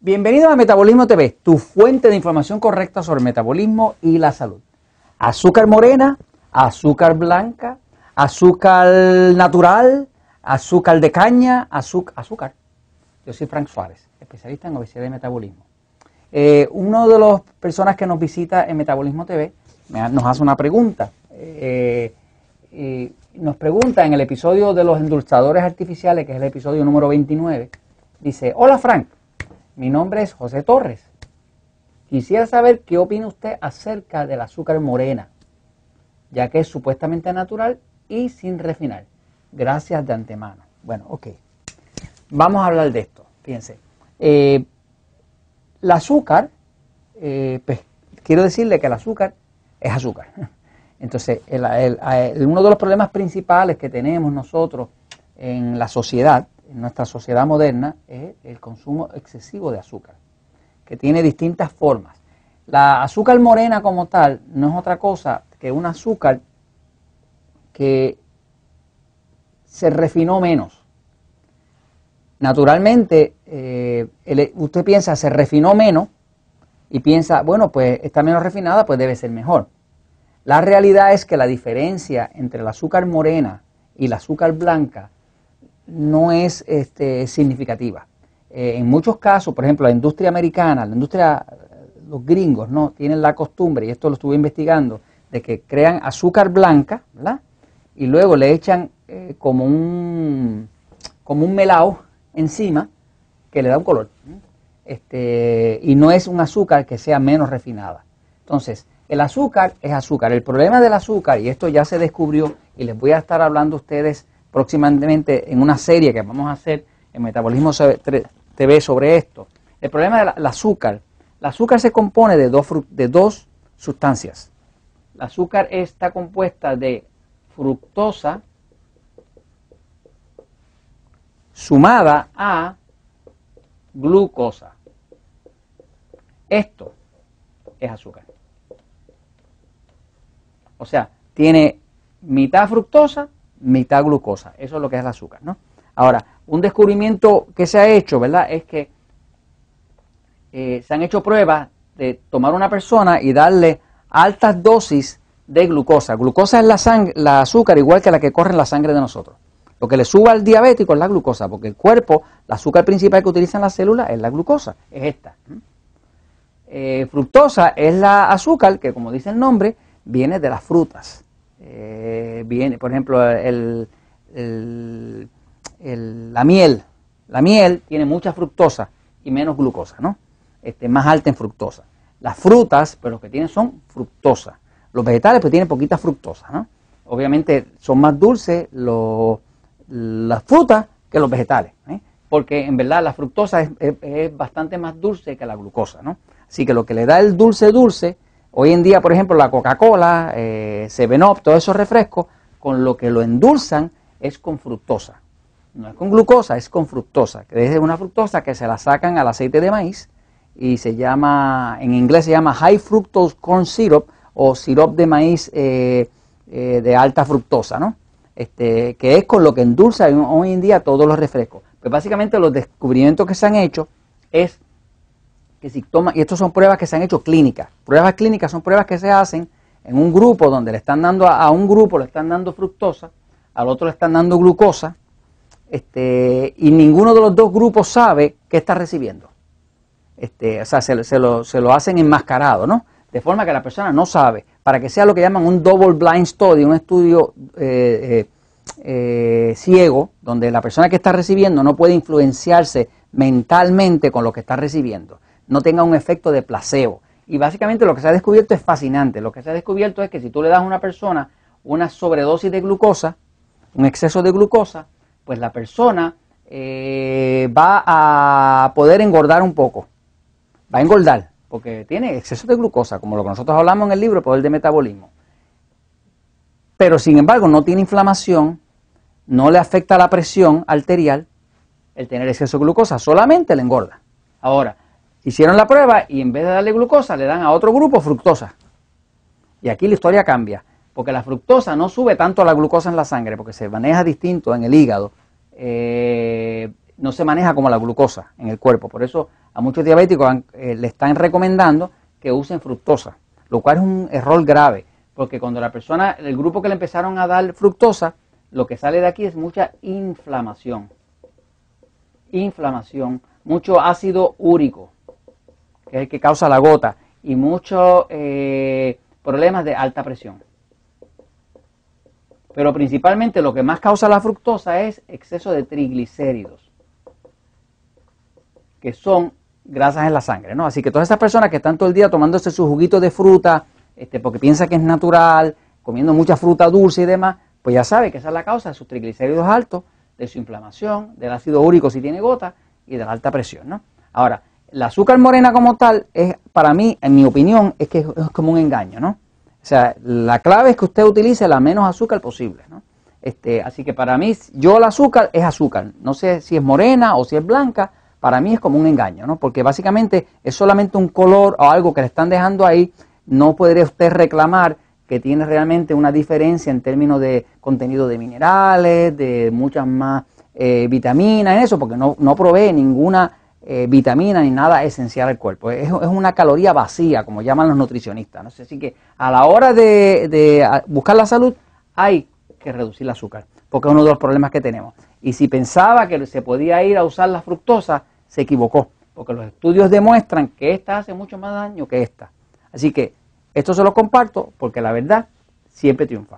Bienvenido a Metabolismo TV, tu fuente de información correcta sobre metabolismo y la salud. Azúcar morena, azúcar blanca, azúcar natural, azúcar de caña, azúcar. Yo soy Frank Suárez, especialista en obesidad y metabolismo. Eh, uno de las personas que nos visita en Metabolismo TV nos hace una pregunta. Eh, nos pregunta en el episodio de los endulzadores artificiales, que es el episodio número 29, dice, hola Frank, mi nombre es José Torres. Quisiera saber qué opina usted acerca del azúcar morena, ya que es supuestamente natural y sin refinar. Gracias de antemano. Bueno, ok. Vamos a hablar de esto. Fíjense. Eh, el azúcar, eh, pues quiero decirle que el azúcar es azúcar. Entonces, uno de los problemas principales que tenemos nosotros en la sociedad, en nuestra sociedad moderna, es el consumo excesivo de azúcar, que tiene distintas formas. La azúcar morena como tal no es otra cosa que un azúcar que se refinó menos. Naturalmente, eh, usted piensa, se refinó menos y piensa, bueno, pues está menos refinada, pues debe ser mejor. La realidad es que la diferencia entre el azúcar morena y el azúcar blanca no es este, significativa. Eh, en muchos casos, por ejemplo, la industria americana, la industria, los gringos, ¿no? Tienen la costumbre, y esto lo estuve investigando, de que crean azúcar blanca, ¿verdad? Y luego le echan eh, como un como un melao encima que le da un color. Este, y no es un azúcar que sea menos refinada. Entonces, el azúcar es azúcar. El problema del azúcar, y esto ya se descubrió, y les voy a estar hablando a ustedes próximamente en una serie que vamos a hacer en Metabolismo TV sobre esto. El problema del azúcar. El azúcar se compone de dos, de dos sustancias. El azúcar está compuesta de fructosa sumada a glucosa. Esto es azúcar. O sea, tiene mitad fructosa, mitad glucosa. Eso es lo que es el azúcar, ¿no? Ahora, un descubrimiento que se ha hecho, ¿verdad? Es que eh, se han hecho pruebas de tomar una persona y darle altas dosis de glucosa. Glucosa es la, la azúcar igual que la que corre en la sangre de nosotros. Lo que le suba al diabético es la glucosa, porque el cuerpo, la azúcar principal que utilizan las células es la glucosa, es esta. Eh, fructosa es la azúcar que, como dice el nombre, viene de las frutas. Eh, viene, por ejemplo, el, la miel. La miel tiene mucha fructosa y menos glucosa, ¿no? Este, más alta en fructosa. Las frutas, pues lo que tienen son fructosa. Los vegetales, pues tienen poquita fructosa, ¿no? Obviamente son más dulces las frutas que los vegetales, ¿eh? porque en verdad la fructosa es, es, bastante más dulce que la glucosa, ¿no? Así que lo que le da el dulce dulce Hoy en día, por ejemplo, la Coca-Cola, eh, Seven Up, todos esos refrescos, con lo que lo endulzan es con fructosa. No es con glucosa, es con fructosa, es una fructosa que se la sacan al aceite de maíz y se llama, en inglés se llama High Fructose Corn Syrup o sirope de maíz eh, eh, de alta fructosa, ¿no? Este, que es con lo que endulza hoy en día todos los refrescos. Pues básicamente los descubrimientos que se han hecho es que si toma, y estas son pruebas que se han hecho clínicas. Pruebas clínicas son pruebas que se hacen en un grupo donde le están dando a, un grupo le están dando fructosa, al otro le están dando glucosa, este, y ninguno de los dos grupos sabe qué está recibiendo. Este, o sea, se, lo, se lo hacen enmascarado, ¿no? De forma que la persona no sabe, para que sea lo que llaman un double blind study, un estudio eh, eh, eh, ciego, donde la persona que está recibiendo no puede influenciarse mentalmente con lo que está recibiendo no tenga un efecto de placebo. Y básicamente lo que se ha descubierto es fascinante. Lo que se ha descubierto es que si tú le das a una persona una sobredosis de glucosa, un exceso de glucosa, pues la persona eh, va a poder engordar un poco. Va a engordar, porque tiene exceso de glucosa, como lo que nosotros hablamos en el libro, poder de metabolismo. Pero sin embargo no tiene inflamación, no le afecta la presión arterial el tener exceso de glucosa, solamente le engorda. Ahora, Hicieron la prueba y en vez de darle glucosa le dan a otro grupo fructosa. Y aquí la historia cambia, porque la fructosa no sube tanto la glucosa en la sangre, porque se maneja distinto en el hígado. Eh, no se maneja como la glucosa en el cuerpo. Por eso a muchos diabéticos eh, le están recomendando que usen fructosa, lo cual es un error grave, porque cuando la persona, el grupo que le empezaron a dar fructosa, lo que sale de aquí es mucha inflamación. Inflamación, mucho ácido úrico, que es el que causa la gota, y muchos eh, problemas de alta presión. Pero principalmente lo que más causa la fructosa es exceso de triglicéridos, que son grasas en la sangre, ¿no? Así que todas esas personas que están todo el día tomándose su juguito de fruta, este, porque piensa que es natural, comiendo mucha fruta dulce y demás, pues ya sabe que esa es la causa de sus triglicéridos altos, de su inflamación, del ácido úrico si tiene gota y de la alta presión, ¿no? Ahora, la azúcar morena como tal es, para mí, en mi opinión, es que es, como un engaño, ¿no? O sea, la clave es que usted utilice la menos azúcar posible, ¿no? Este, así que para mí, yo el azúcar es azúcar. No sé si es morena o si es blanca, para mí es como un engaño, ¿no? Porque básicamente es solamente un color o algo que le están dejando ahí. No podría usted reclamar que tiene realmente una diferencia en términos de contenido de minerales, de muchas más eh, vitaminas, en eso, porque no, no provee ninguna eh, vitamina ni nada esencial al cuerpo. Es, una caloría vacía, como llaman los nutricionistas. ¿no? Así que a la hora de, buscar la salud hay que reducir el azúcar, porque es uno de los problemas que tenemos. Y si pensaba que se podía ir a usar la fructosa, se equivocó, porque los estudios demuestran que esta hace mucho más daño que esta. Así que esto se lo comparto porque la verdad siempre triunfa.